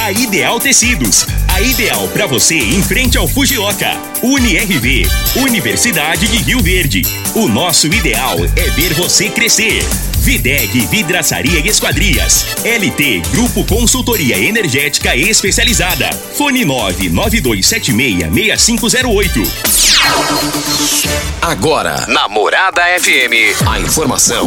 A Ideal Tecidos. A ideal para você em frente ao Fujioka. UniRV. Universidade de Rio Verde. O nosso ideal é ver você crescer. Videg Vidraçaria e Esquadrias. LT Grupo Consultoria Energética Especializada. Fone 992766508. Agora, Namorada FM, a informação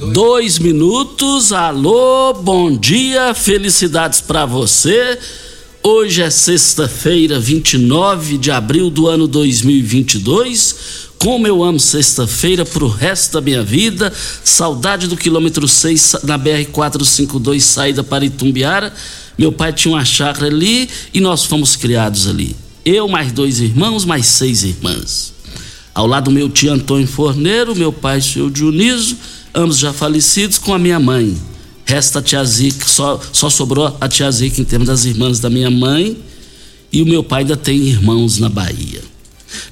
dois minutos. Alô, bom dia, felicidades para você. Hoje é sexta-feira, 29 de abril do ano 2022. Como eu amo sexta-feira pro resto da minha vida. Saudade do quilômetro 6 na BR-452, saída para Itumbiara. Meu pai tinha uma chácara ali e nós fomos criados ali. Eu, mais dois irmãos, mais seis irmãs. Ao lado meu tio Antônio Forneiro, meu pai, seu Dionísio, ambos já falecidos, com a minha mãe. Resta a tia Zica, só, só sobrou a tia Zica em termos das irmãs da minha mãe. E o meu pai ainda tem irmãos na Bahia.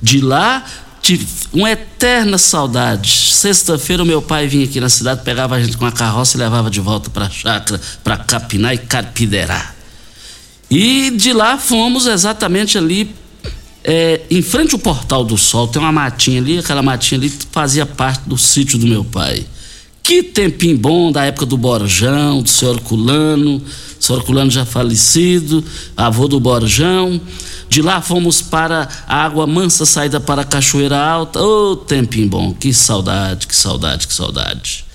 De lá, tive uma eterna saudade. Sexta-feira, o meu pai vinha aqui na cidade, pegava a gente com a carroça e levava de volta para a chácara, para capinar e carpiderar. E de lá fomos exatamente ali é, em frente ao Portal do Sol, tem uma matinha ali, aquela matinha ali fazia parte do sítio do meu pai. Que tempinho bom da época do Borjão, do senhor Culano, senhor Culano já falecido, avô do Borjão. De lá fomos para a Água Mansa, saída para a Cachoeira Alta. Ô, oh, tempinho bom, que saudade, que saudade, que saudade.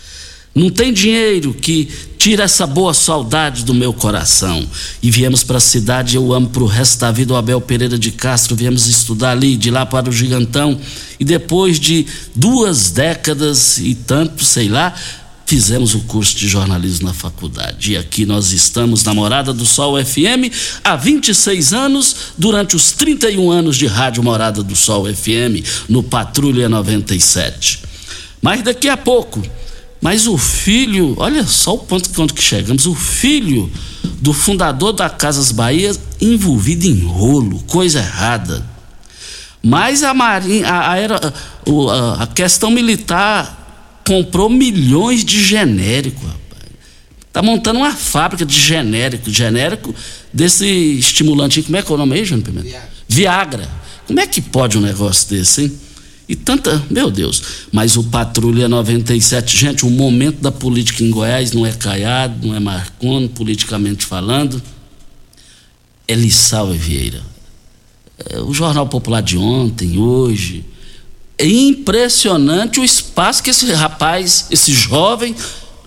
Não tem dinheiro que tira essa boa saudade do meu coração. E viemos para a cidade, eu amo para o resto da vida o Abel Pereira de Castro. Viemos estudar ali, de lá para o Gigantão. E depois de duas décadas e tanto, sei lá, fizemos o curso de jornalismo na faculdade. E aqui nós estamos na Morada do Sol FM há 26 anos, durante os 31 anos de Rádio Morada do Sol FM, no Patrulha 97. Mas daqui a pouco mas o filho, olha só o ponto que, que chegamos, o filho do fundador da Casas Bahia envolvido em rolo, coisa errada. Mas a Marinha, a, a, a questão militar comprou milhões de genérico, rapaz. Tá montando uma fábrica de genérico, genérico desse estimulante, como é que é o nome aí, Júnior Pimenta? Viagra. Viagra. Como é que pode um negócio desse, hein? E tanta, meu Deus, mas o Patrulha 97, gente, o momento da política em Goiás não é Caiado, não é Marconi, politicamente falando, é Lissau Vieira. É, o Jornal Popular de ontem, hoje, é impressionante o espaço que esse rapaz, esse jovem,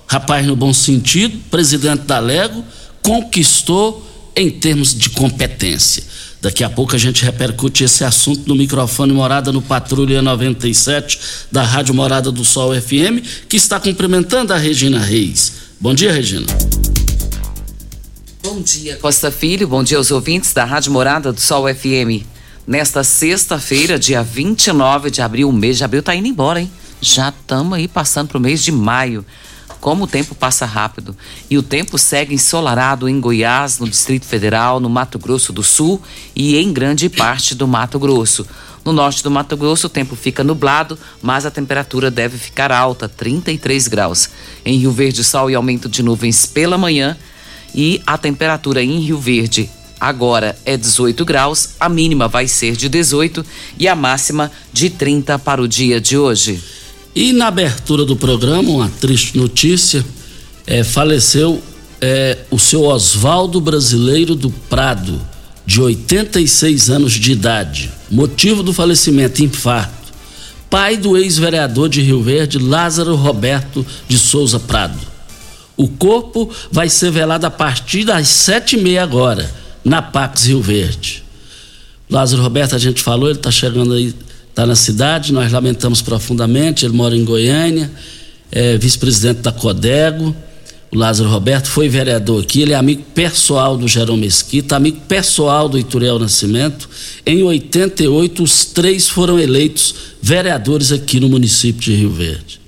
rapaz no bom sentido, presidente da Lego, conquistou em termos de competência. Daqui a pouco a gente repercute esse assunto no microfone Morada no Patrulha 97 da Rádio Morada do Sol FM, que está cumprimentando a Regina Reis. Bom dia, Regina. Bom dia, Costa Filho. Bom dia aos ouvintes da Rádio Morada do Sol FM. Nesta sexta-feira, dia 29 de abril, o mês de abril está indo embora, hein? Já estamos aí passando para o mês de maio. Como o tempo passa rápido. E o tempo segue ensolarado em Goiás, no Distrito Federal, no Mato Grosso do Sul e em grande parte do Mato Grosso. No norte do Mato Grosso, o tempo fica nublado, mas a temperatura deve ficar alta, 33 graus. Em Rio Verde, sol e aumento de nuvens pela manhã. E a temperatura em Rio Verde agora é 18 graus, a mínima vai ser de 18 e a máxima de 30 para o dia de hoje. E na abertura do programa, uma triste notícia: é, faleceu é, o seu Oswaldo Brasileiro do Prado, de 86 anos de idade. Motivo do falecimento: infarto. Pai do ex-vereador de Rio Verde, Lázaro Roberto de Souza Prado. O corpo vai ser velado a partir das sete e meia agora, na Pax Rio Verde. Lázaro Roberto, a gente falou, ele está chegando aí, está na cidade, nós lamentamos profundamente, ele mora em Goiânia, é vice-presidente da Codego o Lázaro Roberto, foi vereador aqui, ele é amigo pessoal do Jerome Mesquita, amigo pessoal do Ituriel Nascimento. Em 88, os três foram eleitos vereadores aqui no município de Rio Verde.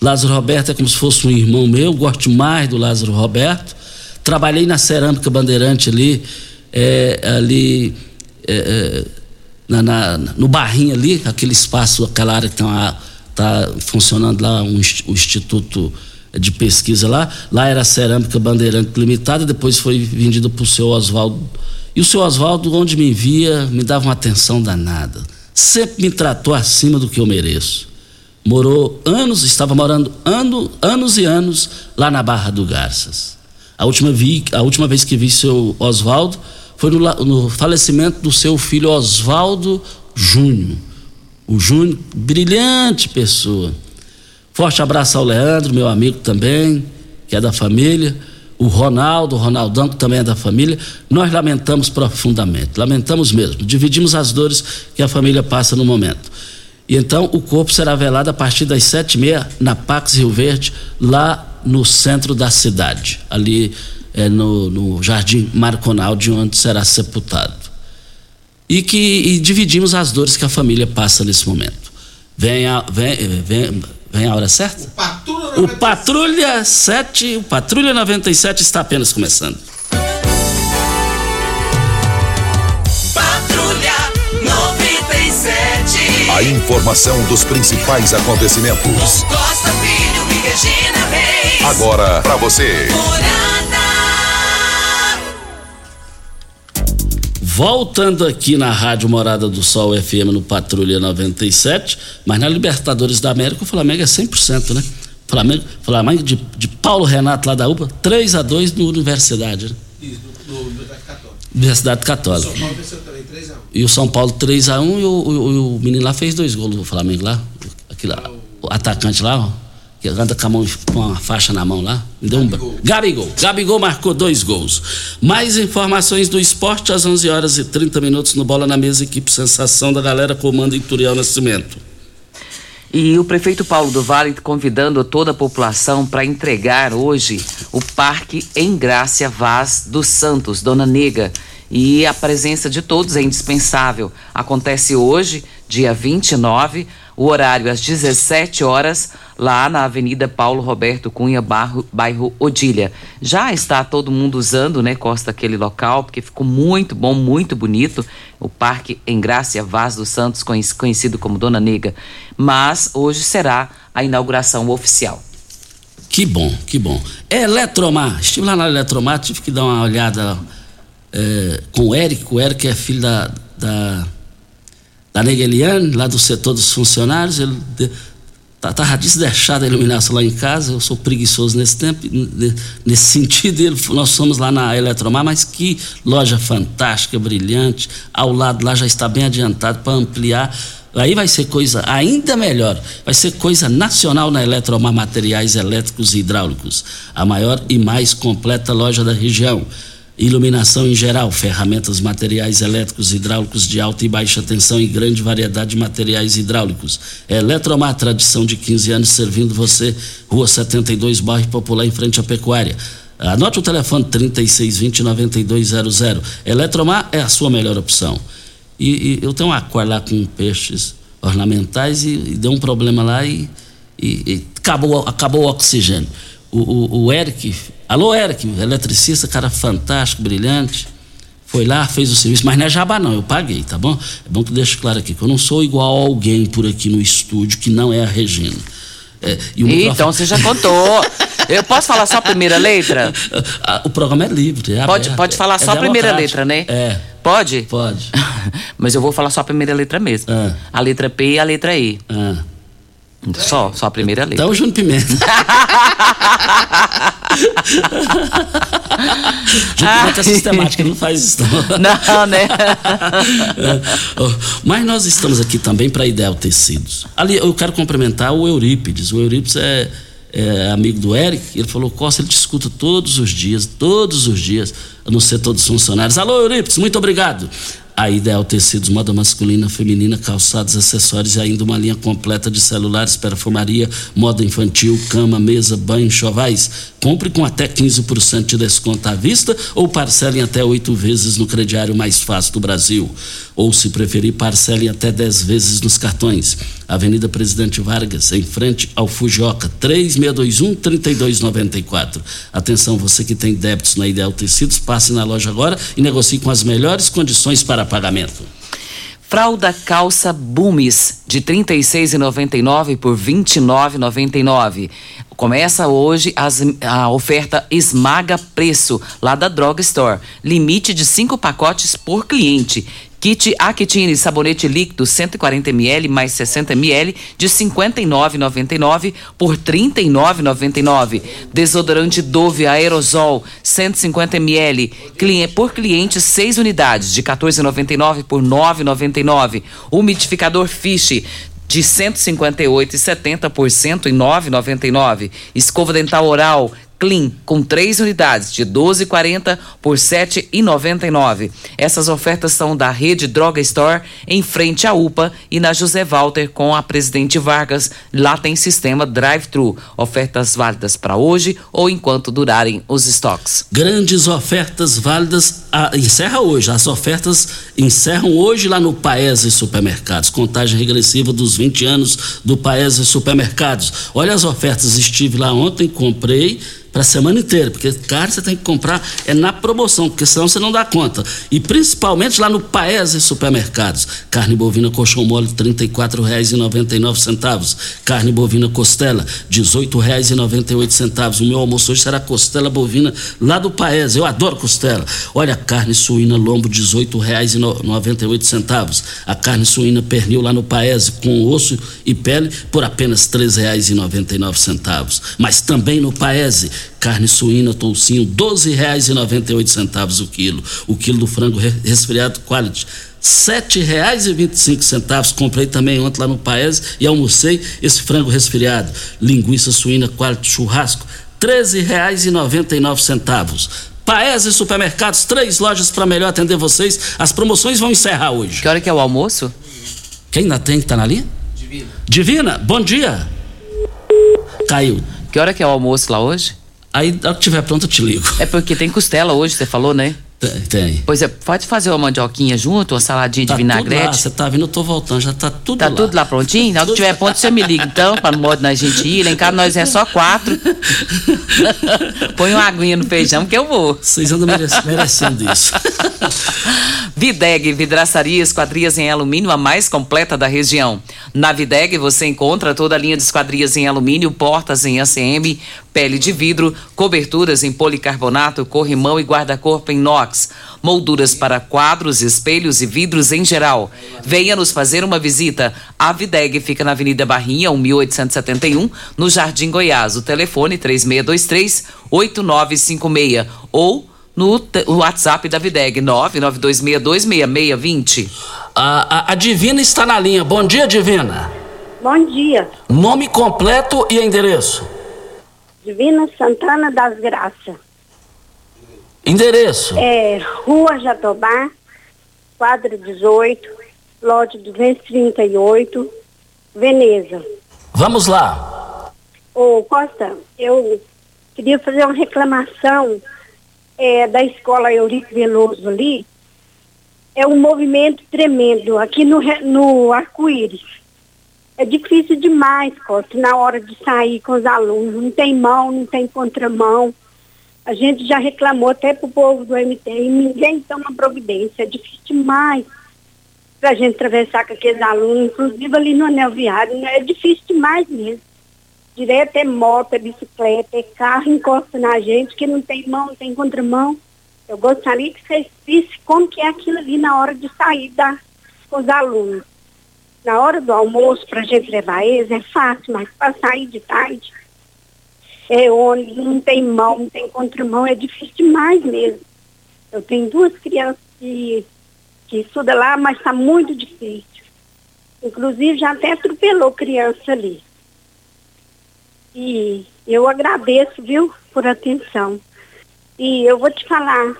Lázaro Roberto é como se fosse um irmão meu, gosto mais do Lázaro Roberto. Trabalhei na Cerâmica Bandeirante ali, é, ali é, é na, na, no barrinho ali, aquele espaço, aquela área que está tá funcionando lá, um, o Instituto de pesquisa lá. Lá era cerâmica Bandeirante Limitada, depois foi vendido para o seu Oswaldo. E o seu Oswaldo, onde me via, me dava uma atenção danada. Sempre me tratou acima do que eu mereço. Morou anos, estava morando ano, anos e anos lá na Barra do Garças. A última, vi, a última vez que vi seu Oswaldo foi no, no falecimento do seu filho Oswaldo Júnior. O Júnior, brilhante pessoa Forte abraço ao Leandro, meu amigo também, que é da família. O Ronaldo, o Ronaldão, que também é da família. Nós lamentamos profundamente, lamentamos mesmo. Dividimos as dores que a família passa no momento. E então o corpo será velado a partir das sete e meia na Pax Rio Verde, lá no centro da cidade, ali é, no, no Jardim Marconal, de onde será sepultado. E que e dividimos as dores que a família passa nesse momento. Venha, vem, vem, Vem a hora certa? O Patrulha, o Patrulha 7, o Patrulha 97 está apenas começando. Patrulha 97. A informação dos principais acontecimentos. Costa Filho e Regina Reis. Agora para você. Voltando aqui na Rádio Morada do Sol FM no Patrulha 97, mas na Libertadores da América o Flamengo é 100%, né? Flamengo, Flamengo de, de Paulo Renato lá da UPA, 3 a 2 no Universidade. Né? Isso, no, no Universidade Católica. Universidade Católica. O São Paulo venceu também 3 a 1. E o São Paulo 3 a 1 e o, o, o menino lá fez dois gols do Flamengo lá. Aqui lá, o atacante lá, ó que anda com, a mão, com uma faixa na mão lá. Deu um... Gabigol. Gabigol. Gabigol marcou dois gols. Mais informações do esporte às 11 horas e 30 minutos no Bola na Mesa, equipe Sensação da galera comando Ituriel Nascimento. E o prefeito Paulo do Vale convidando toda a população para entregar hoje o Parque Engrácia Vaz dos Santos, Dona Nega. E a presença de todos é indispensável. Acontece hoje, dia 29, o horário às 17 horas lá na Avenida Paulo Roberto Cunha, bairro, bairro Odilha. Já está todo mundo usando, né, Costa, aquele local, porque ficou muito bom, muito bonito, o Parque Engrácia Vaz dos Santos, conhecido como Dona Nega. Mas hoje será a inauguração oficial. Que bom, que bom. É Eletromar, estive lá na Eletromar, tive que dar uma olhada é, com o Eric, o Eric é filho da, da, da Nega Eliane, lá do setor dos funcionários, ele Estava tá, deixada a iluminação lá em casa, eu sou preguiçoso nesse tempo, nesse sentido, ele, nós somos lá na Eletromar, mas que loja fantástica, brilhante, ao lado lá já está bem adiantado para ampliar. Aí vai ser coisa ainda melhor, vai ser coisa nacional na Eletromar Materiais Elétricos e Hidráulicos, a maior e mais completa loja da região iluminação em geral, ferramentas, materiais elétricos, hidráulicos de alta e baixa tensão e grande variedade de materiais hidráulicos. Eletromar, tradição de 15 anos servindo você, Rua 72, bairro Popular, em frente à Pecuária. Anote o telefone 3620-9200. Eletromar é a sua melhor opção. E, e eu tenho um aquário lá com peixes ornamentais e, e deu um problema lá e, e acabou, acabou o oxigênio. O, o, o Eric Alô, Eric, eletricista, cara fantástico, brilhante. Foi lá, fez o serviço, mas não é jabá não, eu paguei, tá bom? É bom que deixe claro aqui que eu não sou igual a alguém por aqui no estúdio que não é a Regina. É, microfone... Então você já contou. Eu posso falar só a primeira letra? o programa é livre. É pode, aberto, pode falar é só a primeira letra, né? É. Pode? Pode. Mas eu vou falar só a primeira letra mesmo. Ah. A letra P e a letra E. Ah. Só, só a primeira letra. Então, o Júnior Pimenta. Júnior Pimenta é sistemática, não faz isso. Não, Não, né? Mas nós estamos aqui também para Ideal Tecidos. Ali, eu quero cumprimentar o Eurípides. O Eurípides é, é amigo do Eric. Ele falou: Costa, ele te escuta todos os dias, todos os dias, a não ser todos os funcionários. Alô, Eurípides, muito obrigado. A Ideal Tecidos, moda masculina, feminina, calçados, acessórios e ainda uma linha completa de celulares, perfumaria, moda infantil, cama, mesa, banho, chovais. Compre com até 15% de desconto à vista ou parcelem até oito vezes no crediário mais fácil do Brasil. Ou, se preferir, parcelem até 10 vezes nos cartões. Avenida Presidente Vargas, em frente ao Fujioka, 3621-3294. Atenção, você que tem débitos na Ideal Tecidos, passe na loja agora e negocie com as melhores condições para pagamento. Fralda calça Bumes de R$ 36,99 por R$ 29,99. Começa hoje as- a oferta Esmaga Preço, lá da Drug Store. Limite de cinco pacotes por cliente. Kit Aquitine sabonete líquido 140 ml mais 60 ml de R$ 59,99 por R$ 39,99. Desodorante Dove aerosol 150 ml por cliente 6 unidades de R$ 14,99 por R$ 9,99. Umidificador Fish de 158,70 por 109,99. Escova dental oral Clean com três unidades de 12,40 por 7,99. Essas ofertas são da rede Droga Store em frente à UPA e na José Walter com a Presidente Vargas. Lá tem sistema drive-thru. Ofertas válidas para hoje ou enquanto durarem os estoques. Grandes ofertas válidas. encerra hoje. As ofertas encerram hoje lá no Paese Supermercados. Contagem regressiva dos 20 anos do Paese Supermercados. Olha as ofertas. Estive lá ontem, comprei para a semana inteira, porque carne você tem que comprar é na promoção, porque senão você não dá conta. E principalmente lá no Paese Supermercados. Carne bovina colchão mole R$ 34,99. Carne bovina costela R$ 18,98. O meu almoço hoje será costela bovina lá do Paese. Eu adoro costela. Olha, carne suína lombo R$ 18,98. A carne suína pernil lá no Paese com osso e pele por apenas R$ 3,99. Mas também no Paese carne suína toucinho R$ 12,98 o quilo. O quilo do frango re- resfriado quality R$ 7,25. Comprei também ontem lá no Paese e almocei esse frango resfriado. Linguiça suína quality churrasco R$ 13,99. Paese Supermercados, três lojas para melhor atender vocês. As promoções vão encerrar hoje. Que hora que é o almoço? Quem ainda tem que tá na linha? Divina. Divina, bom dia. Caiu. Que hora que é o almoço lá hoje? Aí, na hora que tiver pronto, eu te ligo. É porque tem costela hoje, você falou, né? Tem. tem. Pois é, pode fazer uma mandioquinha junto, uma saladinha Tá de tudo lá, vinagrete. você tá vindo, eu tô voltando, já tá tudo Tá lá. tudo lá prontinho? Na hora que tiver ponto, você me liga então, pra não modo na gente ir. Lá em casa nós é só quatro. Põe uma aguinha no feijão que eu vou. Vocês andam merece- merecendo isso. Videg, vidraçaria esquadrias em alumínio, a mais completa da região. Na Videg você encontra toda a linha de esquadrias em alumínio, portas em ACM, pele de vidro, coberturas em policarbonato, corrimão e guarda-corpo em inox, molduras para quadros, espelhos e vidros em geral. Venha nos fazer uma visita. A Videg fica na Avenida Barrinha, 1871, no Jardim Goiás. O telefone 3623 8956 ou no WhatsApp da Videg 992626620. A, a- a Divina está na linha. Bom dia, Divina. Bom dia, Nome completo e endereço. Divina Santana das Graças. Endereço. É Rua Jatobá, quadra 18, lote 238, Veneza. Vamos lá. Ô Costa, eu queria fazer uma reclamação é, da escola Eurico Veloso ali. É um movimento tremendo aqui no, no arco-íris. É difícil demais, Costa, na hora de sair com os alunos. Não tem mão, não tem contramão. A gente já reclamou até pro povo do MT e ninguém toma providência. É difícil demais para a gente atravessar com aqueles alunos, inclusive ali no anel viário. né? É difícil demais mesmo. Direto é moto, é bicicleta, é carro, encosta na gente, que não tem mão, não tem contramão. Eu gostaria que vocês vissem como que é aquilo ali na hora de sair da, com os alunos. Na hora do almoço, para a gente levar eles, é fácil, mas para sair de tarde, é ônibus, não tem mão, não tem contramão, é difícil demais mesmo. Eu tenho duas crianças que, que estudam lá, mas está muito difícil. Inclusive já até atropelou criança ali. E eu agradeço, viu, por atenção. E eu vou te falar,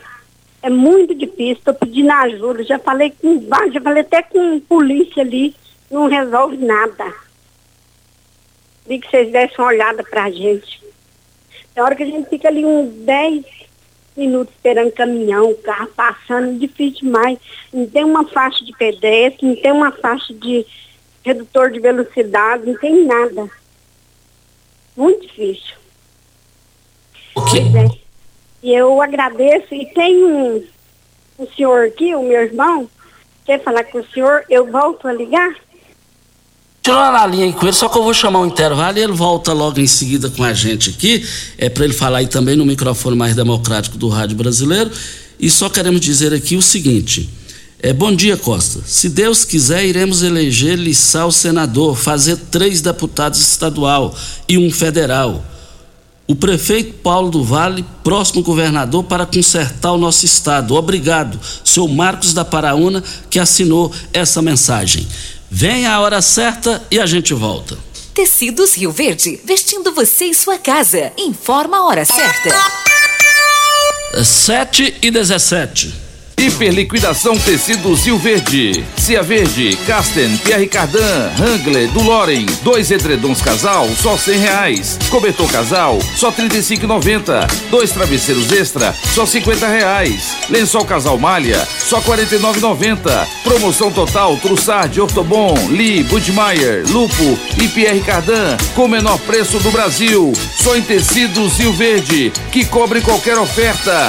é muito difícil, estou pedindo ajuda, já falei com já falei até com polícia ali, não resolve nada. Vi que vocês dessem uma olhada pra gente. Na hora que a gente fica ali uns 10 minutos esperando caminhão, carro passando, difícil demais. Não tem uma faixa de pedestre, não tem uma faixa de redutor de velocidade, não tem nada. Muito difícil. Pois é. E eu agradeço. E tem um, um senhor aqui, o meu irmão, quer falar com o senhor, eu volto a ligar? Tirou na linha aí com ele, só que eu vou chamar um intervalo e ele volta logo em seguida com a gente aqui. É para ele falar aí também no microfone mais democrático do Rádio Brasileiro. E só queremos dizer aqui o seguinte. É, bom dia, Costa. Se Deus quiser, iremos eleger Lissau senador, fazer três deputados estadual e um federal. O prefeito Paulo do Vale, próximo governador, para consertar o nosso estado. Obrigado, seu Marcos da Paraúna, que assinou essa mensagem. Vem a hora certa e a gente volta. Tecidos Rio Verde, vestindo você e sua casa. Informa a hora certa. 7 e 17. Hiperliquidação Tecidos Rio Verde. Cia Verde, Casten, Pierre Cardan, Hangler, do Loren. Dois edredons casal, só cem reais. Cobertor casal, só trinta e Dois travesseiros extra, só cinquenta reais. Lençol casal malha, só quarenta e Promoção total, Trussard, Ortobon, Lee, Budmeier, Lupo e Pierre Cardan, com o menor preço do Brasil. Só em Tecidos Rio Verde, que cobre qualquer oferta,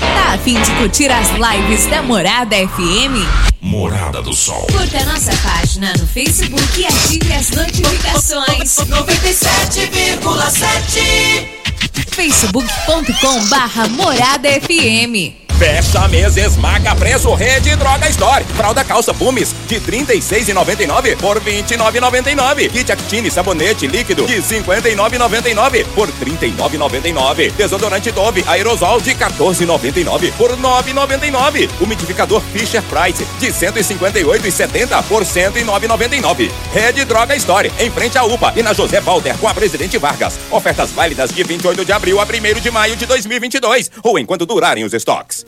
Tá a fim de curtir as lives da Morada FM? Morada do Sol. Curta nossa página no Facebook e ative as notificações. 97,7 facebook.com barra Morada FM. Fecha mesa, esmaga preço, Rede Droga Store. Fralda calça Pumes de R$ 36,99 por R$ 29,99. Kit Actine sabonete líquido de R$ 59,99 por R$ 39,99. Desodorante Dove aerosol de R$ 14,99 por R$ 9,99. Umidificador Fisher Price de R$ 158,70 por R$ 109,99. Rede Droga Store, em frente à UPA e na José Walter com a Presidente Vargas. Ofertas válidas de 28 de abril a 1 de maio de 2022 ou enquanto durarem os estoques.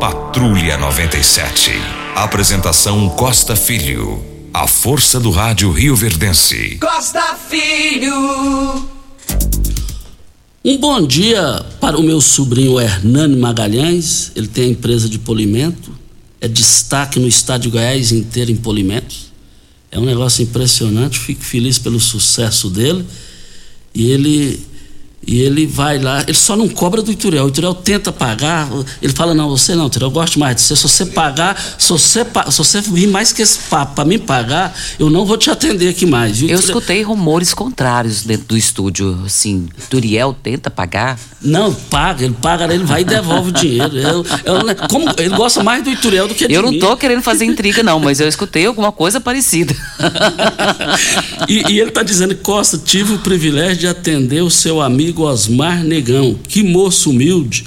Patrulha 97. Apresentação Costa Filho. A força do rádio Rio Verdense. Costa Filho. Um bom dia para o meu sobrinho Hernani Magalhães. Ele tem a empresa de polimento, é destaque no estado de Goiás inteiro em polimentos. É um negócio impressionante, fico feliz pelo sucesso dele. E ele e ele vai lá, ele só não cobra do Ituriel. O Ituriel tenta pagar, ele fala: Não, você não, Ituriel, eu gosto mais de você. Se você pagar, se você, se você vir mais que esse papo para me pagar, eu não vou te atender aqui mais. Eu escutei rumores contrários dentro do estúdio. Assim, Ituriel tenta pagar? Não, paga, ele paga, ele vai e devolve o dinheiro. Eu, eu, como, ele gosta mais do Ituriel do que de Eu não tô querendo fazer intriga, não, mas eu escutei alguma coisa parecida. e, e, ele está dizendo, Costa, tive o privilégio de atender o seu amigo Osmar Negão. Que moço humilde.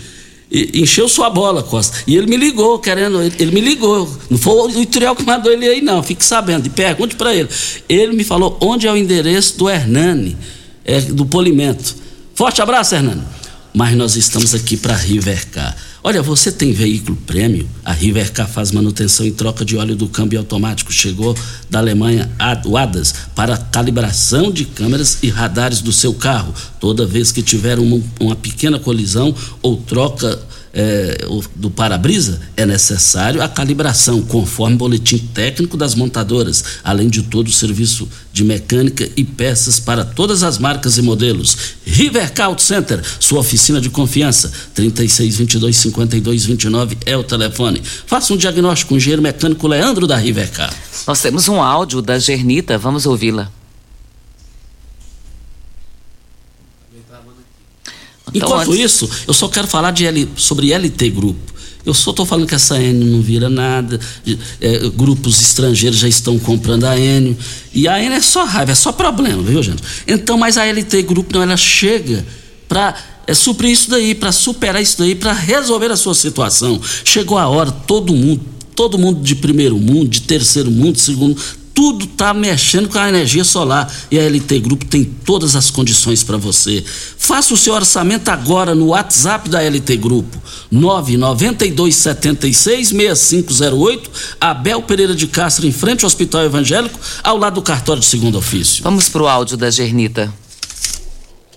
Encheu sua bola, Costa. E ele me ligou, querendo. Ele, ele me ligou. Não foi o Ituriel que mandou ele aí, não. Fique sabendo. E pergunte para ele. Ele me falou onde é o endereço do Hernani, é, do polimento. Forte abraço, Hernani. Mas nós estamos aqui para Rivercar. Olha, você tem veículo prêmio? A Rivercar faz manutenção e troca de óleo do câmbio automático. Chegou da Alemanha, o ADAS, para calibração de câmeras e radares do seu carro. Toda vez que tiver uma, uma pequena colisão ou troca é, do para-brisa, é necessário a calibração, conforme o boletim técnico das montadoras, além de todo o serviço de mecânica e peças para todas as marcas e modelos. Rivercar Auto Center, sua oficina de confiança, 3622 5229 é o telefone. Faça um diagnóstico com o engenheiro mecânico Leandro da Rivercar. Nós temos um áudio da Gernita, vamos ouvi-la. Então, Enquanto antes... isso, eu só quero falar de L, sobre LT Grupo. Eu só estou falando que essa Enio não vira nada, é, grupos estrangeiros já estão comprando a Enio, e a Enio é só raiva, é só problema, viu, gente? Então, mas a LT Grupo não, ela chega para é, suprir isso daí, para superar isso daí, para resolver a sua situação. Chegou a hora, todo mundo, todo mundo de primeiro mundo, de terceiro mundo, de segundo, tudo está mexendo com a energia solar e a LT Grupo tem todas as condições para você. Faça o seu orçamento agora no WhatsApp da LT Grupo, 992766508, Abel Pereira de Castro, em frente ao Hospital Evangélico, ao lado do cartório de segundo ofício. Vamos para o áudio da Gernita.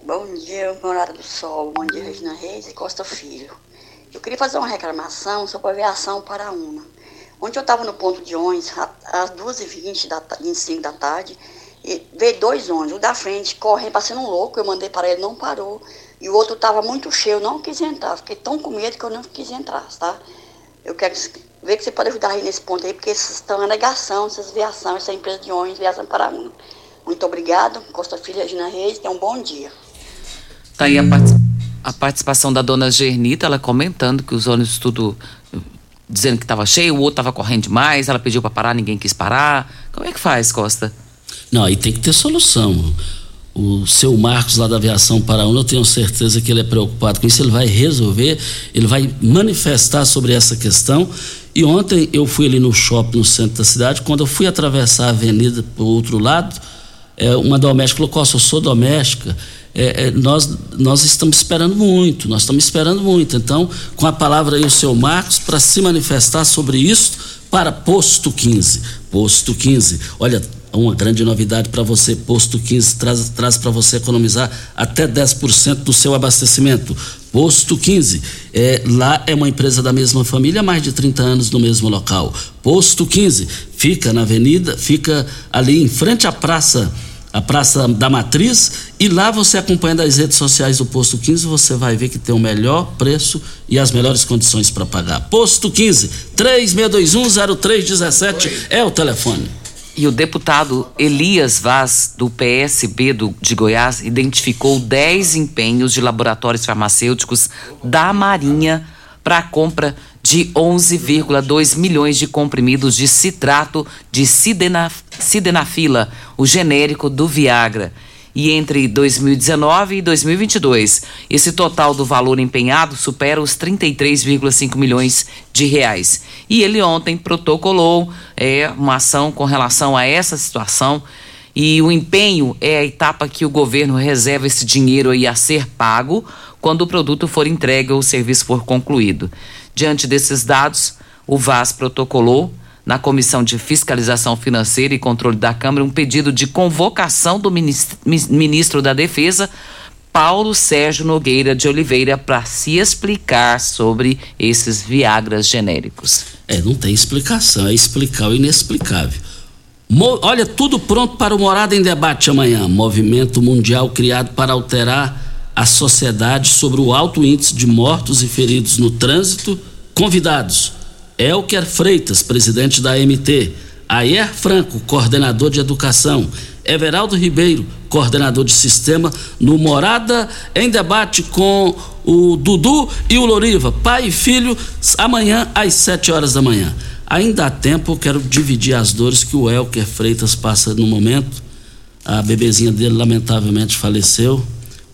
Bom dia, Morada do Sol, bom dia, Regina Reis e Costa Filho. Eu queria fazer uma reclamação sobre a aviação para a UNA. Ontem eu estava no ponto de ônibus, às 2h20 da, 25 da tarde, e veio dois ônibus, o da frente correndo, passando um louco, eu mandei para ele, não parou. E o outro estava muito cheio, não quis entrar, fiquei tão com medo que eu não quis entrar, tá? Eu quero ver que você pode ajudar aí nesse ponto aí, porque estão em negação, essas viações, essa empresa de ônibus, viação para um. Muito obrigado, Costa Filha Regina Reis, tenha um bom dia. Tá aí a, a participação da dona Gernita, ela comentando que os ônibus tudo dizendo que estava cheio, o outro estava correndo demais, ela pediu para parar, ninguém quis parar. Como é que faz, Costa? Não, aí tem que ter solução. O seu Marcos lá da Aviação Paraúna, eu tenho certeza que ele é preocupado com isso, ele vai resolver, ele vai manifestar sobre essa questão. E ontem eu fui ali no shopping no centro da cidade, quando eu fui atravessar a avenida para o outro lado, é, uma doméstica falou, Costa, eu sou doméstica, é, é, nós, nós estamos esperando muito, nós estamos esperando muito. Então, com a palavra aí o seu Marcos, para se manifestar sobre isso, para Posto 15. Posto 15. Olha, uma grande novidade para você, Posto 15 traz, traz para você economizar até 10% do seu abastecimento. Posto 15, é, lá é uma empresa da mesma família, mais de 30 anos no mesmo local. Posto 15, fica na avenida, fica ali em frente à praça a Praça da Matriz, e lá você acompanhando as redes sociais do Posto 15, você vai ver que tem o melhor preço e as melhores condições para pagar. Posto 15, 36210317 é o telefone. E o deputado Elias Vaz, do PSB do, de Goiás, identificou 10 empenhos de laboratórios farmacêuticos da Marinha para a compra de 11,2 milhões de comprimidos de citrato de sidenaf, sidenafila, o genérico do Viagra. e entre 2019 e 2022. Esse total do valor empenhado supera os 33,5 milhões de reais. E ele ontem protocolou é, uma ação com relação a essa situação. E o empenho é a etapa que o governo reserva esse dinheiro aí a ser pago quando o produto for entregue ou o serviço for concluído. Diante desses dados, o VAS protocolou na Comissão de Fiscalização Financeira e Controle da Câmara um pedido de convocação do ministro da Defesa, Paulo Sérgio Nogueira de Oliveira, para se explicar sobre esses Viagras genéricos. É, não tem explicação, é explicar o inexplicável. Mo olha, tudo pronto para o Morada em Debate amanhã. Movimento mundial criado para alterar a sociedade sobre o alto índice de mortos e feridos no trânsito. Convidados: Elker Freitas, presidente da MT, Ayer Franco, coordenador de educação, Everaldo Ribeiro, coordenador de sistema, no Morada em debate com o Dudu e o Loriva, pai e filho, amanhã às 7 horas da manhã. Ainda há tempo, eu quero dividir as dores que o Elker Freitas passa no momento. A bebezinha dele lamentavelmente faleceu.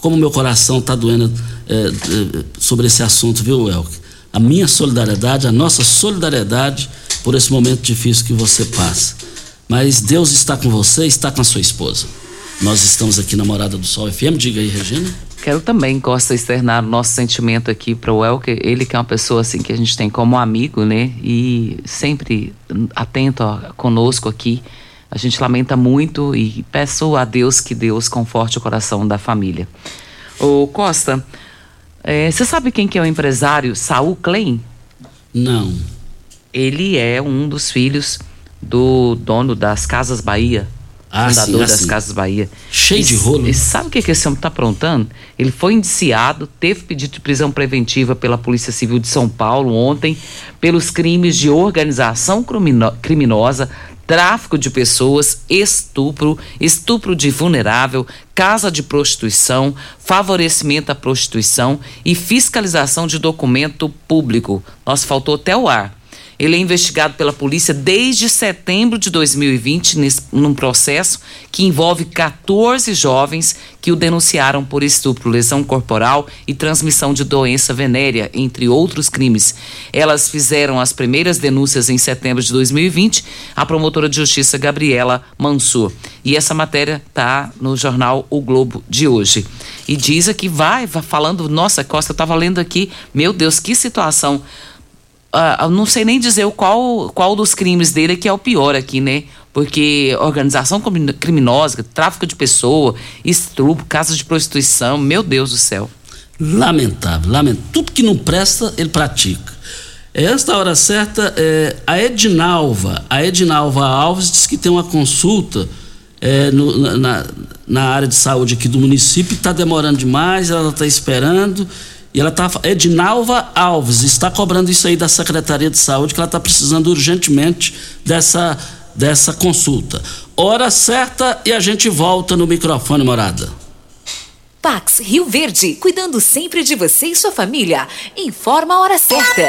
Como meu coração está doendo é, é, sobre esse assunto, viu, Elker? a minha solidariedade, a nossa solidariedade por esse momento difícil que você passa. Mas Deus está com você, está com a sua esposa. Nós estamos aqui na Morada do Sol FM. Diga aí, Regina. Quero também, Costa, externar o nosso sentimento aqui para o Elker. Ele que é uma pessoa assim que a gente tem como amigo, né? E sempre atento conosco aqui. A gente lamenta muito e peço a Deus que Deus conforte o coração da família. Ô Costa, é, você sabe quem que é o empresário Saul Klein? Não. Ele é um dos filhos do dono das Casas Bahia. Ah, fundador sim, das assim. Casas Bahia. Cheio E- de rolo. E sabe o que, que esse homem está aprontando? Ele foi indiciado, teve pedido de prisão preventiva pela Polícia Civil de São Paulo ontem pelos crimes de organização crimino- criminosa, tráfico de pessoas, estupro, estupro de vulnerável, casa de prostituição, favorecimento à prostituição e fiscalização de documento público. Nossa, faltou até o ar. Ele é investigado pela polícia desde setembro de 2020 nesse, num processo que envolve 14 jovens que o denunciaram por estupro, lesão corporal e transmissão de doença venérea, entre outros crimes. Elas fizeram as primeiras denúncias em setembro de 2020, a promotora de justiça Gabriela Mansur. E essa matéria está no jornal O Globo de hoje. E diz aqui, vai, vai falando, nossa, Costa, eu estava lendo aqui, meu Deus, que situação eu não sei nem dizer qual, qual dos crimes dele que é o pior aqui, né? Porque organização crimi- criminosa, tráfico de pessoa, estupro, casas de prostituição, meu Deus do céu. Lamentável, lamentável. Tudo que não presta, ele pratica. Esta hora certa, é, a Edinalva, a Edinalva Alves diz que tem uma consulta é, no- na, na área de saúde aqui do município, está demorando demais, ela está esperando. E ela está. Edinalva Alves está cobrando isso aí da Secretaria de Saúde, que ela está precisando urgentemente dessa, dessa consulta. Hora certa e a gente volta no microfone, morada. Pax Rio Verde, cuidando sempre de você e sua família. Informa a hora certa.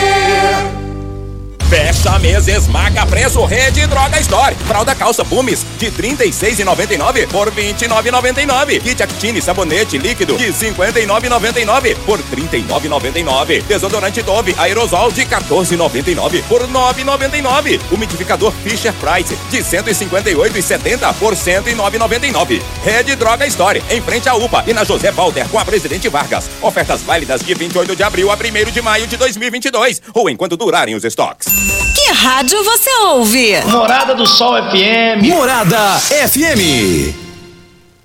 Fecha mesa, esmaga preço, Rede Droga Store. Fralda calça Pumes de R$ 36,99 por R$ 29,99. Kit Actine sabonete líquido de R$ 59,99 por R$ 39,99. Desodorante Dove aerosol de R$ 14,99 por R$ 9,99. Umidificador Fisher Price de R$ 158,70 por R$ 109,99. Rede Droga Store, em frente à UPA e na José Walter com a Presidente Vargas. Ofertas válidas de 28 de abril a 1 de maio de 2022 ou enquanto durarem os estoques. Que rádio você ouve? Morada do Sol FM. Morada FM.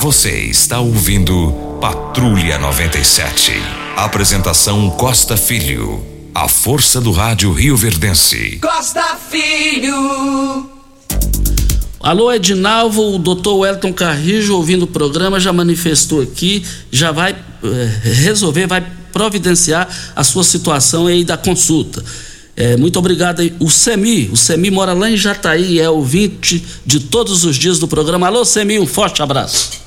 Você está ouvindo Patrulha 97. Apresentação Costa Filho. A força do rádio Rio Verdense. Costa Filho. Alô, Edinalvo, o doutor Wellington Carrijo, ouvindo o programa, já manifestou aqui, já vai eh, resolver, vai providenciar a sua situação aí da consulta. Eh, muito obrigado aí. O Semi, o Semi mora lá em Jataí, é ouvinte de todos os dias do programa. Alô, Semi, um forte abraço.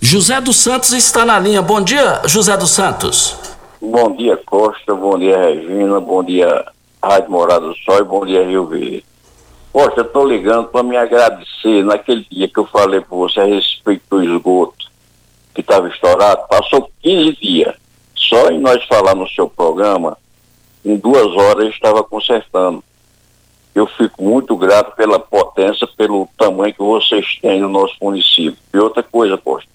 José dos Santos está na linha. Bom dia, José dos Santos. Bom dia, Costa. Bom dia, Regina. Bom dia, Rádio Morada do Sol e bom dia, Rio Verde. Costa, eu tô ligando para me agradecer naquele dia que eu falei para você a respeito do esgoto que estava estourado. Passou 15 dias. Só em nós falar no seu programa, em duas horas estava consertando. Eu fico muito grato pela potência, pelo tamanho que vocês têm no nosso município. E outra coisa, Costa,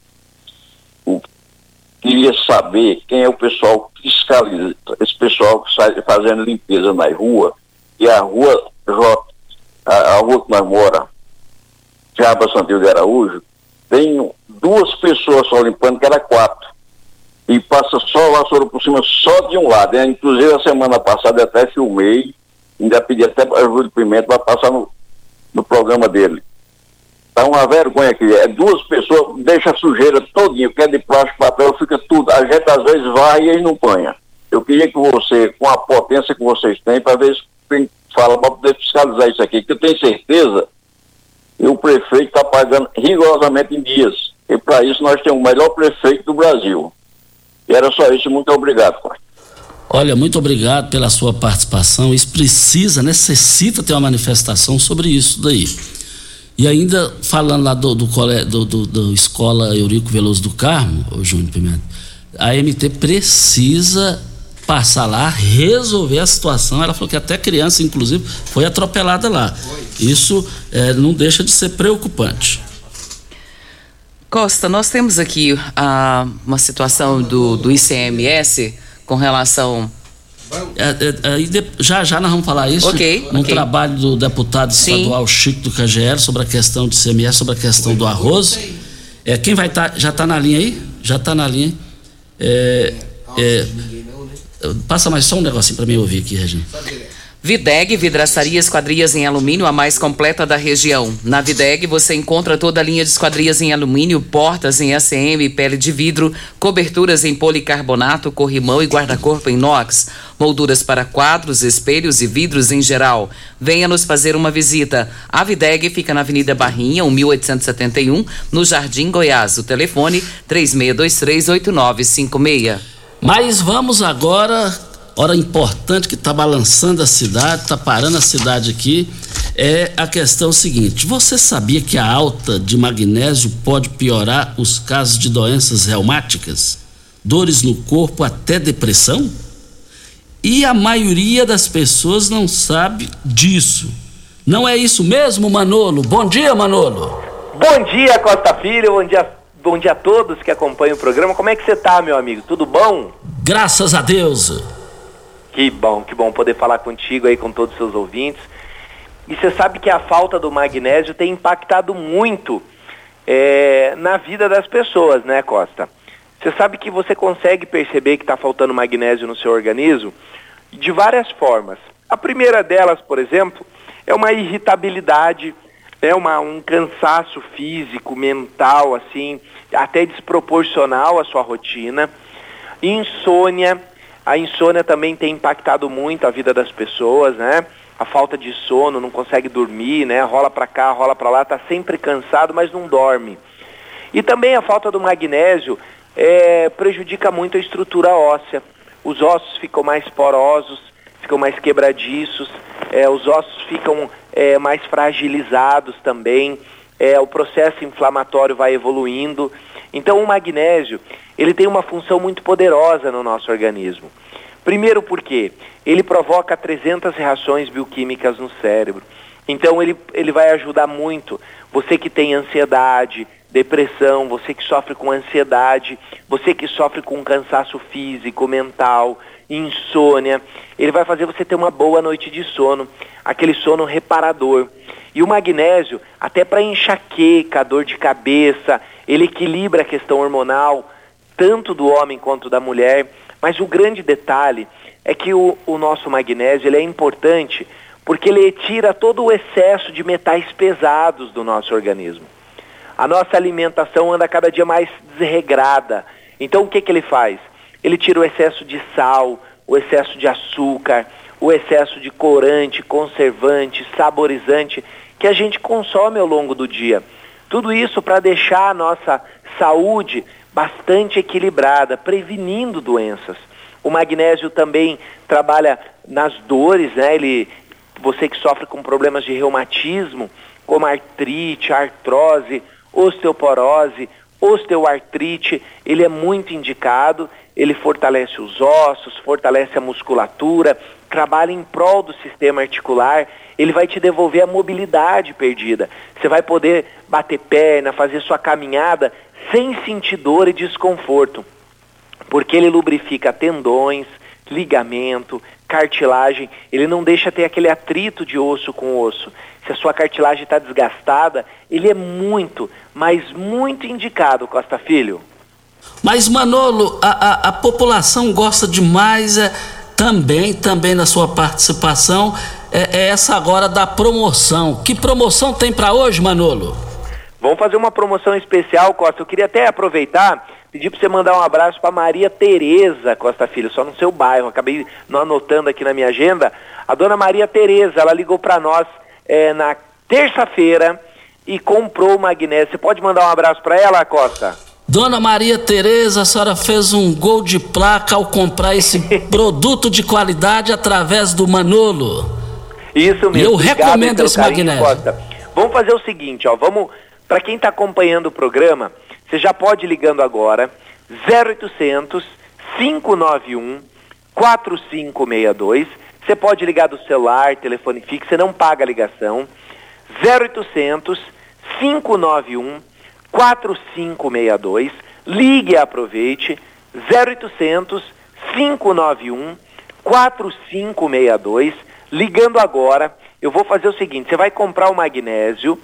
queria saber quem é o pessoal que fiscaliza, esse pessoal que sai fazendo limpeza na rua, e a rua J, a, a rua que nós mora, Jaba Santil de Araújo, tem duas pessoas só limpando, que era quatro. E passa só a vassoura por cima, só de um lado. né? Inclusive, a semana passada até filmei, ainda pedi até para o Júlio Pimenta para passar no, no programa dele. Tá uma vergonha aqui. É duas pessoas, deixa a sujeira todinha, que é de plástico, papel, fica tudo. A gente às vezes vai e não panha. Eu queria que você, com a potência que vocês têm, para ver se quem fala para poder fiscalizar isso aqui, que eu tenho certeza que o prefeito está pagando rigorosamente em dias. E para isso nós temos o melhor prefeito do Brasil. E era só isso. Muito obrigado, Costa. Olha, muito obrigado pela sua participação. Isso precisa, necessita ter uma manifestação sobre isso daí. E ainda falando lá do, do, do, do- do Escola Eurico Veloso do Carmo, o Júnior Pimenta, a MT precisa passar lá, resolver a situação. Ela falou que até criança, inclusive, foi atropelada lá. Isso eh, não deixa de ser preocupante. Costa, nós temos aqui ah, uma situação do, do ICMS com relação. É, é, aí de- já já nós vamos falar isso Ok, num ok. trabalho do deputado estadual Chico do KGL sobre a questão de CMS, sobre a questão do arroz. É, quem vai estar. já está na linha aí? Já está na linha. É, é, passa mais só um negocinho para mim ouvir aqui, Regina. Videg, vidraçaria esquadrias em alumínio, a mais completa da região. Na Videg você encontra toda a linha de esquadrias em alumínio, portas em ACM, pele de vidro, coberturas em policarbonato, corrimão e guarda-corpo em inox, molduras para quadros, espelhos e vidros em geral. Venha nos fazer uma visita. A Videg fica na Avenida Barrinha, 1871, no Jardim Goiás. O telefone 36238956. Mas vamos agora, hora importante que está balançando a cidade, está parando a cidade aqui, é a questão seguinte: você sabia que a alta de magnésio pode piorar os casos de doenças reumáticas, dores no corpo, até depressão? E a maioria das pessoas não sabe disso. Não é isso mesmo, Manolo? Bom dia, Manolo. Bom dia, Costa Filho. Bom dia, bom dia a todos que acompanham o programa. Como é que você tá, meu amigo? Tudo bom? Graças a Deus. Que bom, que bom poder falar contigo aí com todos os seus ouvintes. E você sabe que a falta do magnésio tem impactado muito é, na vida das pessoas, né, Costa? Você sabe que você consegue perceber que está faltando magnésio no seu organismo de várias formas. A primeira delas, por exemplo, é uma irritabilidade, é uma, um cansaço físico, mental, assim, até desproporcional à sua rotina. Insônia, a insônia também tem impactado muito a vida das pessoas, né? A falta de sono, não consegue dormir, né? Rola para cá, rola para lá, está sempre cansado, mas não dorme. E também a falta do magnésio é, prejudica muito a estrutura óssea. Os ossos ficam mais porosos, ficam mais quebradiços, é, os ossos ficam é, mais fragilizados também, é, o processo inflamatório vai evoluindo. Então o magnésio, ele tem uma função muito poderosa no nosso organismo. Primeiro porque ele provoca 300 reações bioquímicas no cérebro. Então ele, ele vai ajudar muito você que tem ansiedade, depressão, você que sofre com ansiedade, você que sofre com cansaço físico, mental, insônia. Ele vai fazer você ter uma boa noite de sono, aquele sono reparador. E o magnésio, até para enxaqueca, dor de cabeça, ele equilibra a questão hormonal, tanto do homem quanto da mulher. Mas o grande detalhe é que o, o nosso magnésio ele é importante porque ele tira todo o excesso de metais pesados do nosso organismo a nossa alimentação anda cada dia mais desregrada. Então o que, que ele faz? Ele tira o excesso de sal, o excesso de açúcar, o excesso de corante, conservante, saborizante que a gente consome ao longo do dia. Tudo isso para deixar a nossa saúde bastante equilibrada, prevenindo doenças. O magnésio também trabalha nas dores, né? Ele, você que sofre com problemas de reumatismo, como artrite, artrose, osteoporose, osteoartrite, ele é muito indicado, ele fortalece os ossos, fortalece a musculatura, trabalha em prol do sistema articular, ele vai te devolver a mobilidade perdida. Você vai poder bater perna, fazer sua caminhada sem sentir dor e desconforto, porque ele lubrifica tendões, ligamento, cartilagem, ele não deixa ter aquele atrito de osso com osso. Se a sua cartilagem está desgastada, ele é muito, mas muito indicado, Costa Filho. Mas Manolo, a, a, a população gosta demais é, também, também na sua participação, é, é essa agora da promoção. Que promoção tem para hoje, Manolo? Vamos fazer uma promoção especial, Costa. Eu queria até aproveitar Pedir para você mandar um abraço para Maria Tereza Costa Filho, só no seu bairro. Acabei não anotando aqui na minha agenda. A dona Maria Tereza, ela ligou para nós é, na terça-feira e comprou o magnésio. Você pode mandar um abraço para ela, Costa? Dona Maria Tereza, a senhora fez um gol de placa ao comprar esse produto de qualidade através do Manolo. Isso mesmo. E eu recomendo esse magnésio. Costa. Vamos fazer o seguinte, ó, vamos para quem está acompanhando o programa, você já pode ir ligando agora, 0800 591 4562. Você pode ligar do celular, telefone fixo, você não paga a ligação. 0800 591 4562. Ligue e aproveite. 0800 591 4562. Ligando agora, eu vou fazer o seguinte: você vai comprar o magnésio,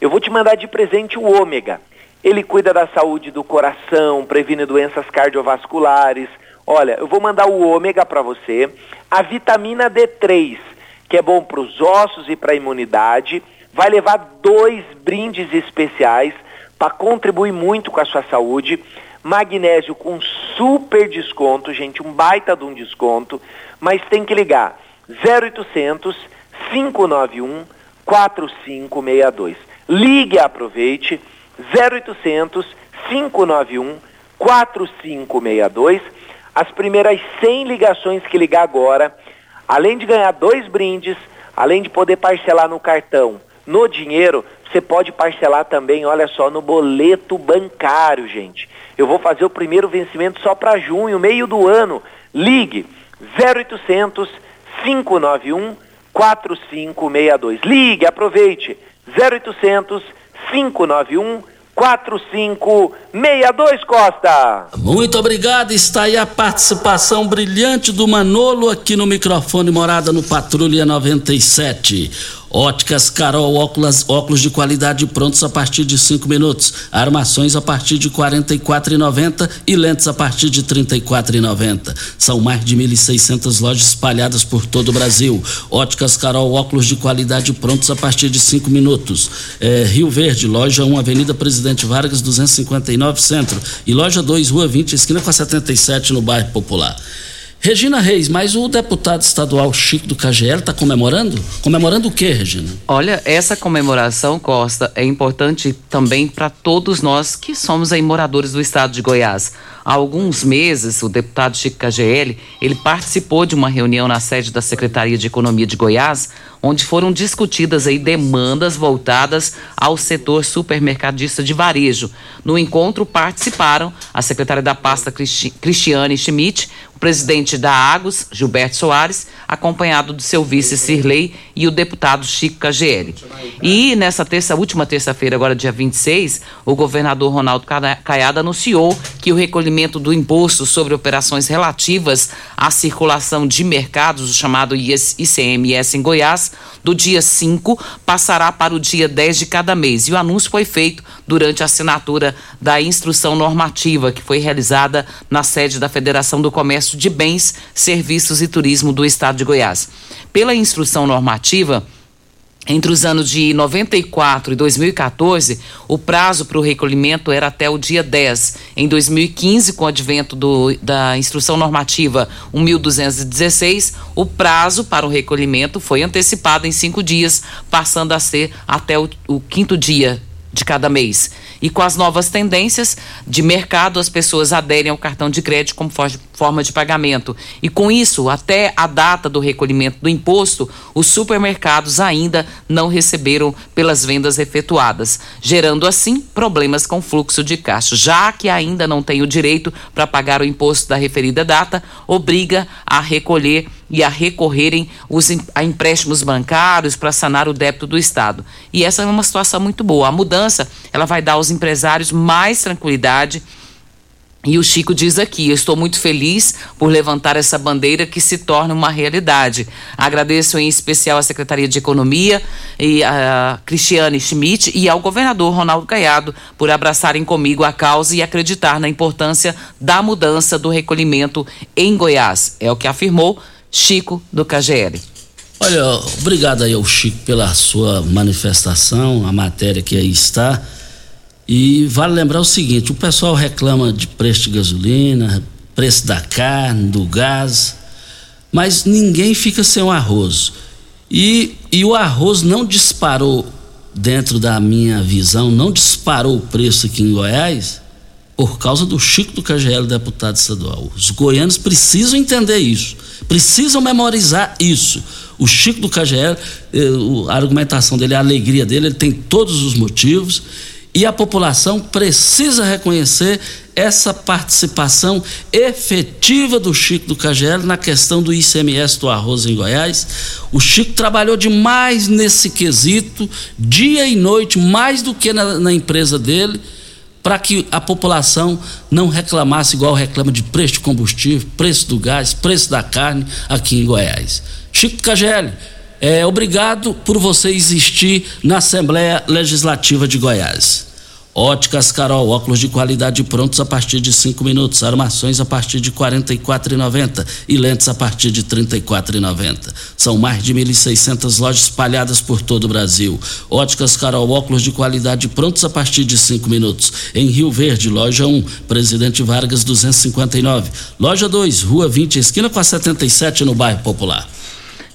eu vou te mandar de presente o ômega. Ele cuida da saúde do coração, previne doenças cardiovasculares. Olha, eu vou mandar o ômega para você, a vitamina D3, que é bom para os ossos e para a imunidade. Vai levar dois brindes especiais para contribuir muito com a sua saúde. Magnésio com super desconto, gente, um baita de um desconto, mas tem que ligar 0800 591 4562. Ligue e aproveite 0800 591 4562. As primeiras 100 ligações que ligar agora, além de ganhar dois brindes, além de poder parcelar no cartão, no dinheiro, você pode parcelar também, olha só, no boleto bancário, gente. Eu vou fazer o primeiro vencimento só para junho, meio do ano. Ligue 0800 591 4562. Ligue, aproveite. 0800 591 4562 Costa. Muito obrigado. Está aí a participação brilhante do Manolo aqui no microfone Morada no Patrulha 97. Óticas Carol, óculos, óculos de qualidade prontos a partir de 5 minutos. Armações a partir de R$ 44,90 e lentes a partir de R$ 34,90. São mais de 1.600 lojas espalhadas por todo o Brasil. Óticas Carol, óculos de qualidade prontos a partir de 5 minutos. É, Rio Verde, loja 1, Avenida Presidente Vargas, 259 Centro. E loja 2, Rua 20, esquina com a 77, no bairro Popular. Regina Reis, mas o deputado estadual Chico do KGL está comemorando? Comemorando o quê, Regina? Olha, essa comemoração, Costa, é importante também para todos nós que somos aí moradores do estado de Goiás. Há alguns meses, o deputado Chico KGL, ele participou de uma reunião na sede da Secretaria de Economia de Goiás, onde foram discutidas aí demandas voltadas ao setor supermercadista de varejo. No encontro participaram a secretária da pasta Cristiane Schmidt, o presidente da Agos, Gilberto Soares, acompanhado do seu vice Cirlei e o deputado Chico KGL. E nessa terça, última terça-feira, agora dia 26, o governador Ronaldo Caiado anunciou que o recolhimento do imposto sobre operações relativas à circulação de mercados, o chamado ICMS em Goiás, do dia 5 passará para o dia 10 de cada mês. E o anúncio foi feito durante a assinatura da instrução normativa que foi realizada na sede da Federação do Comércio de Bens, Serviços e Turismo do Estado de Goiás. Pela instrução normativa, entre os anos de 94 e 2014, o prazo para o recolhimento era até o dia 10. Em 2015, com o advento do, da instrução normativa 1216, o prazo para o recolhimento foi antecipado em cinco dias, passando a ser até o, o quinto dia de cada mês. E com as novas tendências de mercado, as pessoas aderem ao cartão de crédito como forma de pagamento. E com isso, até a data do recolhimento do imposto, os supermercados ainda não receberam pelas vendas efetuadas, gerando assim problemas com fluxo de caixa. Já que ainda não tem o direito para pagar o imposto da referida data, obriga a recolher e a recorrerem os, a empréstimos bancários para sanar o débito do Estado. E essa é uma situação muito boa. A mudança ela vai dar aos empresários mais tranquilidade. E o Chico diz aqui: Eu estou muito feliz por levantar essa bandeira que se torna uma realidade. Agradeço em especial à Secretaria de Economia e a Cristiane Schmidt e ao governador Ronaldo Caiado por abraçarem comigo a causa e acreditar na importância da mudança do recolhimento em Goiás. É o que afirmou Chico do KGL. Olha, obrigado aí ao Chico pela sua manifestação, a matéria que aí está. E vale lembrar o seguinte: o pessoal reclama de preço de gasolina, preço da carne, do gás, mas ninguém fica sem o arroz. E, e o arroz não disparou, dentro da minha visão, não disparou o preço aqui em Goiás por causa do Chico do KGL, deputado estadual. Os goianos precisam entender isso, precisam memorizar isso. O Chico do KGL, eh, a argumentação dele, a alegria dele, ele tem todos os motivos e a população precisa reconhecer essa participação efetiva do Chico do KGL na questão do ICMS do arroz em Goiás. O Chico trabalhou demais nesse quesito, dia e noite, mais do que na, na empresa dele, para que a população não reclamasse igual reclama de preço de combustível, preço do gás, preço da carne aqui em Goiás. Chico KGL, é, obrigado por você existir na Assembleia Legislativa de Goiás. Óticas Carol, óculos de qualidade prontos a partir de cinco minutos, armações a partir de quarenta e quatro e lentes a partir de trinta e quatro São mais de 1.600 lojas espalhadas por todo o Brasil. Óticas Carol, óculos de qualidade prontos a partir de cinco minutos. Em Rio Verde, loja 1, Presidente Vargas 259. Loja 2, Rua 20, esquina com a 77 no bairro Popular.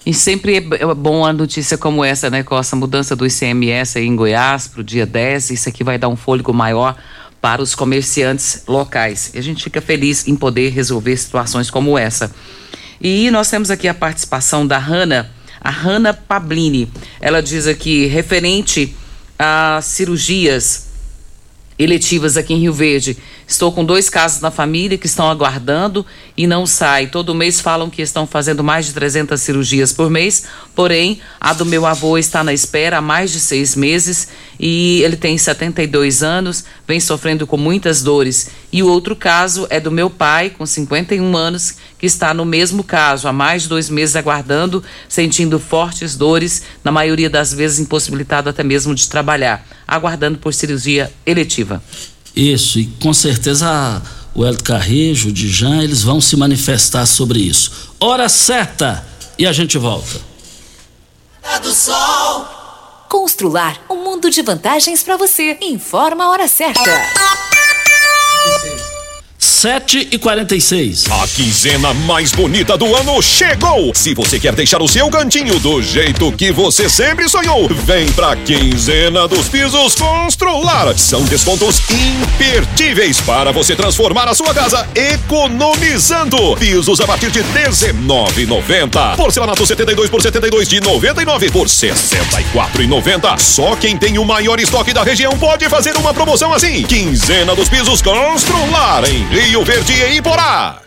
E sempre é, é bom a notícia como essa, né, com essa mudança do ICMS aí em Goiás para o dia 10. Isso aqui vai dar um fôlego maior para os comerciantes locais. E a gente fica feliz em poder resolver situações como essa. E nós temos aqui a participação da Hanna, a Hanna Pablini. Ela diz aqui, referente a cirurgias eletivas aqui em Rio Verde. Estou com dois casos na família que estão aguardando e não sai. Todo mês falam que estão fazendo mais de 300 cirurgias por mês, porém, a do meu avô está na espera há mais de seis meses e ele tem 72 anos, vem sofrendo com muitas dores. E o outro caso é do meu pai, com 51 anos, que está no mesmo caso, há mais de dois meses aguardando, sentindo fortes dores, na maioria das vezes impossibilitado até mesmo de trabalhar, aguardando por cirurgia eletiva. Isso, e com certeza o Hélio Carrejo, o Dijan, eles vão se manifestar sobre isso. Hora certa e a gente volta. Do sol. Constrular um mundo de vantagens para você. Informa a hora certa. 7 e 46. A quinzena mais bonita do ano chegou! Se você quer deixar o seu cantinho do jeito que você sempre sonhou, vem pra quinzena dos pisos Constrular. São descontos imperdíveis para você transformar a sua casa economizando. Pisos a partir de R$19,90. Porcelanato 72 por 72 de 99 por 64,90. Só quem tem o maior estoque da região pode fazer uma promoção assim. Quinzena dos pisos Constrular em Rio Verde e Iporá.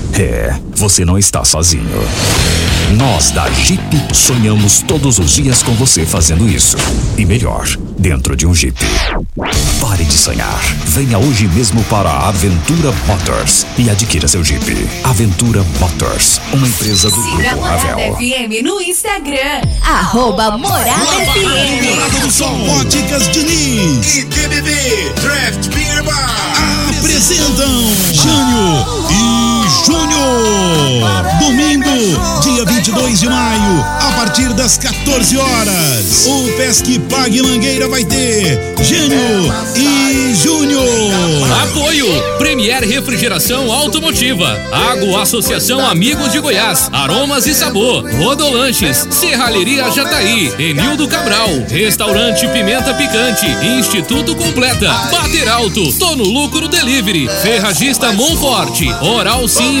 É, você não está sozinho. Nós da Jeep sonhamos todos os dias com você fazendo isso. E melhor, dentro de um Jeep. Pare de sonhar. Venha hoje mesmo para a Aventura Motors e adquira seu Jeep. Aventura Motors, uma empresa do Siga Grupo Morada Ravel. FM no Instagram. Arroba Morada FM. Morada do Sol, Óticas Diniz e TBB Draft Beer Bar apresentam Jânio e Júnior. Domingo, dia 22 de maio, a partir das 14 horas. O Pesque Pague Mangueira vai ter Jânio e Júnior. Apoio Premier Refrigeração Automotiva, Água Associação Amigos de Goiás, Aromas e Sabor, Rodolanches, Serralheria Jataí, Enildo Cabral, Restaurante Pimenta Picante, Instituto Completa, Bater Alto, Tô no Lucro Delivery, Ferragista Monforte, Oral Sim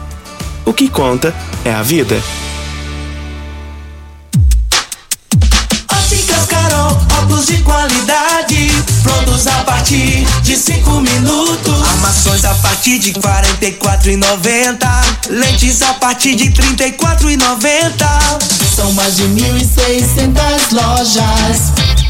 O que conta é a vida. Óticas Carol, óculos de qualidade, prontos a partir de 5 minutos. Armações a partir de 44,90. Lentes a partir de 34,90. São mais de 1.600 lojas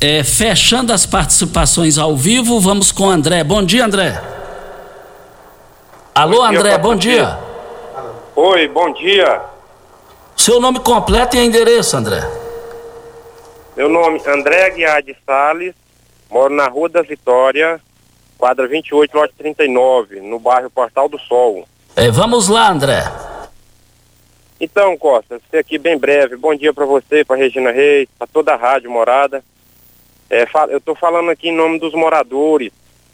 É, fechando as participações ao vivo, vamos com o André. Bom dia, André. Alô, Bom André, bom bom dia. dia. Oi, bom dia. Seu nome completo e endereço, André. Meu nome é André Aguiar de Salles, moro na Rua da Vitória, quadra 28, lote 39, no bairro Portal do Sol. É, vamos lá, André. Então, Costa, você aqui bem breve. Bom dia para você, para Regina Reis, para toda a rádio morada. É, eu estou falando aqui em nome dos moradores,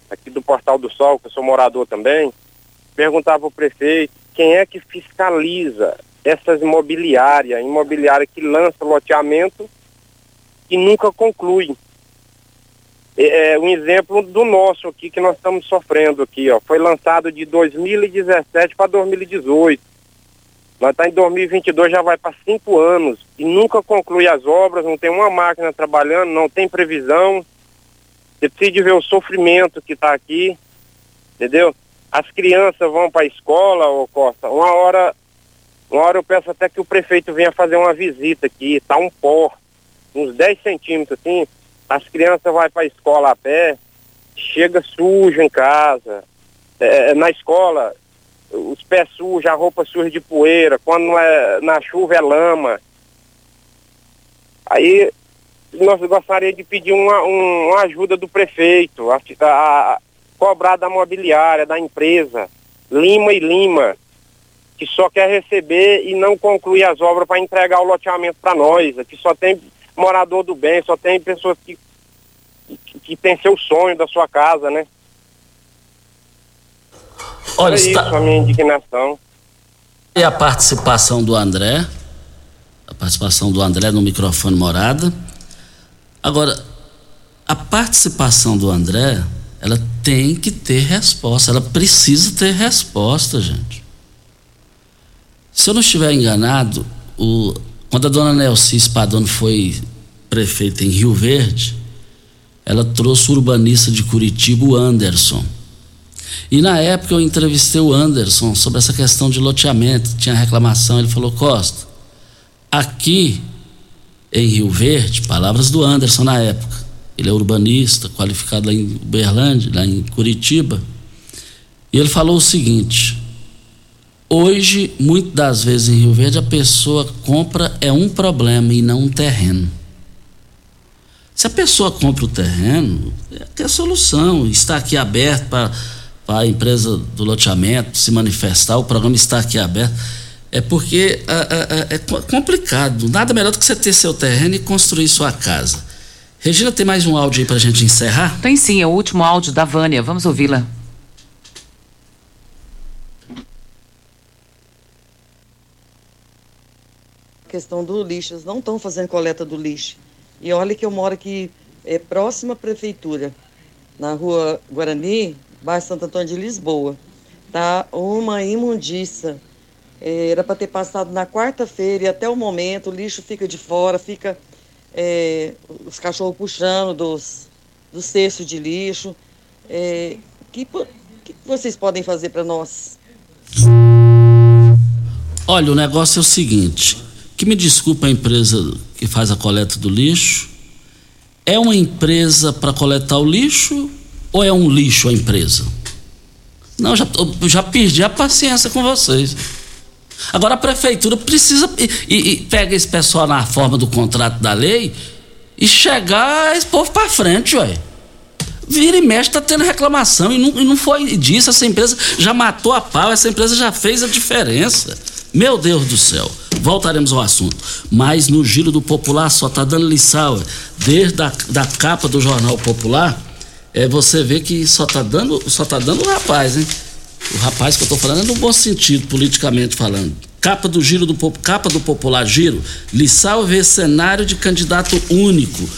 aqui do Portal do Sol, que eu sou morador também. Perguntar para o prefeito quem é que fiscaliza essas imobiliárias, imobiliária que lança loteamento e nunca conclui. É, é, um exemplo do nosso aqui que nós estamos sofrendo aqui, ó. Foi lançado de 2017 para 2018. Nós está em 2022, já vai para cinco anos e nunca conclui as obras, não tem uma máquina trabalhando, não tem previsão. Você precisa ver o sofrimento que está aqui, entendeu? As crianças vão para a escola, ô Costa, uma hora, uma hora eu peço até que o prefeito venha fazer uma visita aqui, tá um pó, uns 10 centímetros assim, as crianças vão para a escola a pé, chega sujo em casa, É, na escola, os pés sujos, a roupa suja de poeira, quando não é na chuva é lama. Aí nós gostaríamos de pedir uma, um- uma ajuda do prefeito, a, a- a- cobrar da mobiliária, da empresa, Lima e Lima, que só quer receber e não concluir as obras para entregar o loteamento para nós. Aqui só tem morador do bem, só tem pessoas que, que, que tem seu sonho da sua casa, né? Olha, é está- isso a minha indignação. E a participação do André, a participação do André no microfone morada. Agora, a participação do André, ela tem que ter resposta, ela precisa ter resposta, gente. Se eu não estiver enganado, o- quando a dona Nelci Spadoni foi prefeita em Rio Verde, ela trouxe o urbanista de Curitiba, o Anderson. E na época eu entrevistei o Anderson sobre essa questão de loteamento, tinha reclamação, ele falou, Costa, aqui em Rio Verde, palavras do Anderson na época, ele é urbanista, qualificado lá em Uberlândia, lá em Curitiba, e ele falou o seguinte, hoje, muitas das vezes em Rio Verde, a pessoa compra é um problema e não um terreno. Se a pessoa compra o terreno, é é a solução, está aqui aberto para a empresa do loteamento se manifestar, o programa está aqui aberto. É porque é co- complicado. Nada melhor do que você ter seu terreno e construir sua casa. Regina, tem mais um áudio aí para a gente encerrar? Tem sim, é o último áudio da Vânia. Vamos ouvi-la. questão do lixo, eles não estão fazendo coleta do lixo. E olha que eu moro aqui é, próxima à prefeitura, na rua Guarani, bairro Santo Antônio de Lisboa. Tá uma imundiça. É, era para ter passado na quarta-feira e até o momento o lixo fica de fora, fica é, os cachorros puxando dos, do cesto de lixo. É, que, que vocês podem fazer para nós? Olha, o negócio é o seguinte: que me desculpa a empresa que faz a coleta do lixo. É uma empresa para coletar o lixo ou é um lixo a empresa? Não, já, já perdi a paciência com vocês. Agora a prefeitura precisa e, e- e pega esse pessoal na forma do contrato da lei e chegar esse povo para frente, ué. Vira e mexe, tá tendo reclamação e não, e não foi disso. Essa empresa já matou a pau, essa empresa já fez a diferença. Meu Deus do céu. Voltaremos ao assunto. Mas no giro do popular só tá dando lição. ué. Desde a da capa do Jornal Popular, é, você vê que só tá dando, só tá dando o rapaz, hein? O rapaz que eu tô falando é no bom sentido, politicamente falando. Capa do giro do capa do popular giro, Lissau vê cenário de candidato único.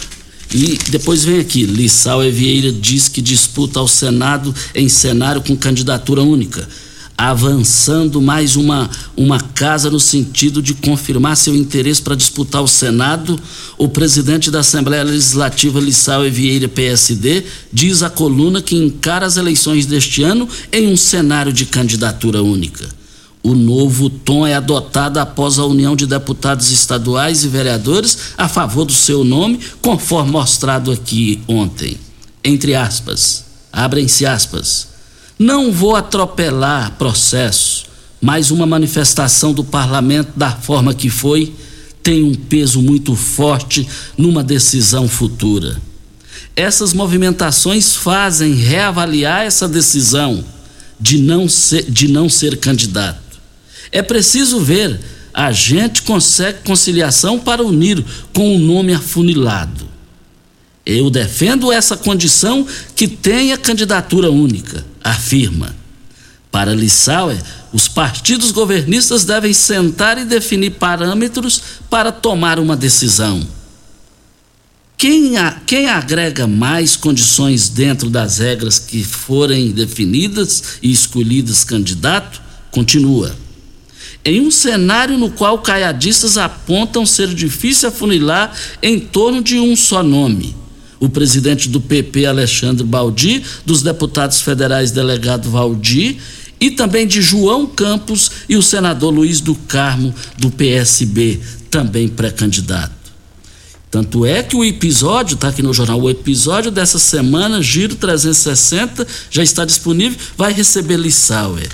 E depois vem aqui, Lissau Vieira diz que disputa ao Senado em cenário com candidatura única. Avançando mais uma, uma casa no sentido de confirmar seu interesse para disputar o Senado, o presidente da Assembleia Legislativa, Lissau Vieira, PSD, diz à coluna que encara as eleições deste ano em um cenário de candidatura única. O novo tom é adotado após a união de deputados estaduais e vereadores a favor do seu nome, conforme mostrado aqui ontem. Entre aspas, abrem-se aspas não vou atropelar processo, mas uma manifestação do parlamento da forma que foi tem um peso muito forte numa decisão futura. Essas movimentações fazem reavaliar essa decisão de não ser, de não ser candidato. É preciso ver, a gente consegue conciliação para unir com o nome afunilado. Eu defendo essa condição que tenha candidatura única, afirma. Para Lissauer, os partidos governistas devem sentar e definir parâmetros para tomar uma decisão. Quem, a, quem agrega mais condições dentro das regras que forem definidas e escolhidas candidato, continua. Em um cenário no qual caiadistas apontam ser difícil afunilar em torno de um só nome o presidente do PP, Alexandre Baldi, dos deputados federais delegado Valdir e também de João Campos e o senador Luiz do Carmo, do PSB, também pré-candidato. Tanto é que o episódio, está aqui no jornal, o episódio dessa semana, Giro 360, já está disponível, vai receber Lissauer.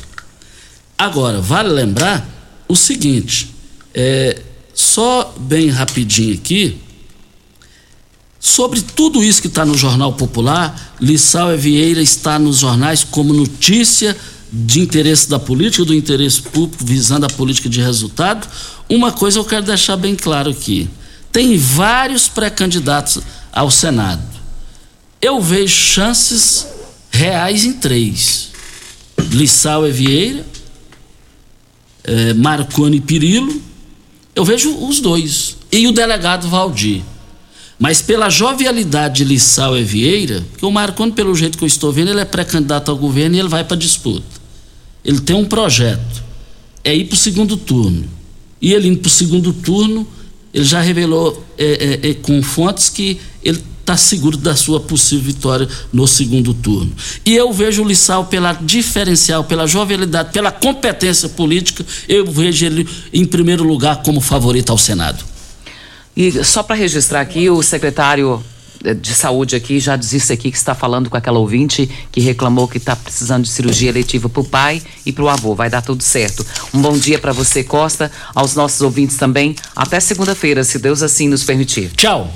Agora, vale lembrar o seguinte, é, só bem rapidinho aqui, Sobre tudo isso que está no Jornal Popular, Lissau Vieira está nos jornais como notícia de interesse da política, do interesse público, visando a política de resultado. Uma coisa eu quero deixar bem claro aqui: tem vários pré-candidatos ao Senado. Eu vejo chances reais em três: Lissau Vieira, eh, Marconi Pirillo. Eu vejo os dois. E o delegado Valdir. Mas pela jovialidade de Lissau e Vieira, que o Marconi, pelo jeito que eu estou vendo, ele é pré-candidato ao governo e ele vai para disputa. Ele tem um projeto, é ir para o segundo turno. E ele indo para o segundo turno, ele já revelou é, é, é, com fontes que ele está seguro da sua possível vitória no segundo turno. E eu vejo o Lissau pela diferencial, pela jovialidade, pela competência política, eu vejo ele em primeiro lugar como favorito ao Senado. E só para registrar aqui, o secretário eh, de saúde aqui já disse aqui que está falando com aquela ouvinte que reclamou que está precisando de cirurgia eletiva para o pai e para o avô. Vai dar tudo certo. Um bom dia para você, Costa, aos nossos ouvintes também. Até segunda-feira, se Deus assim nos permitir. Tchau.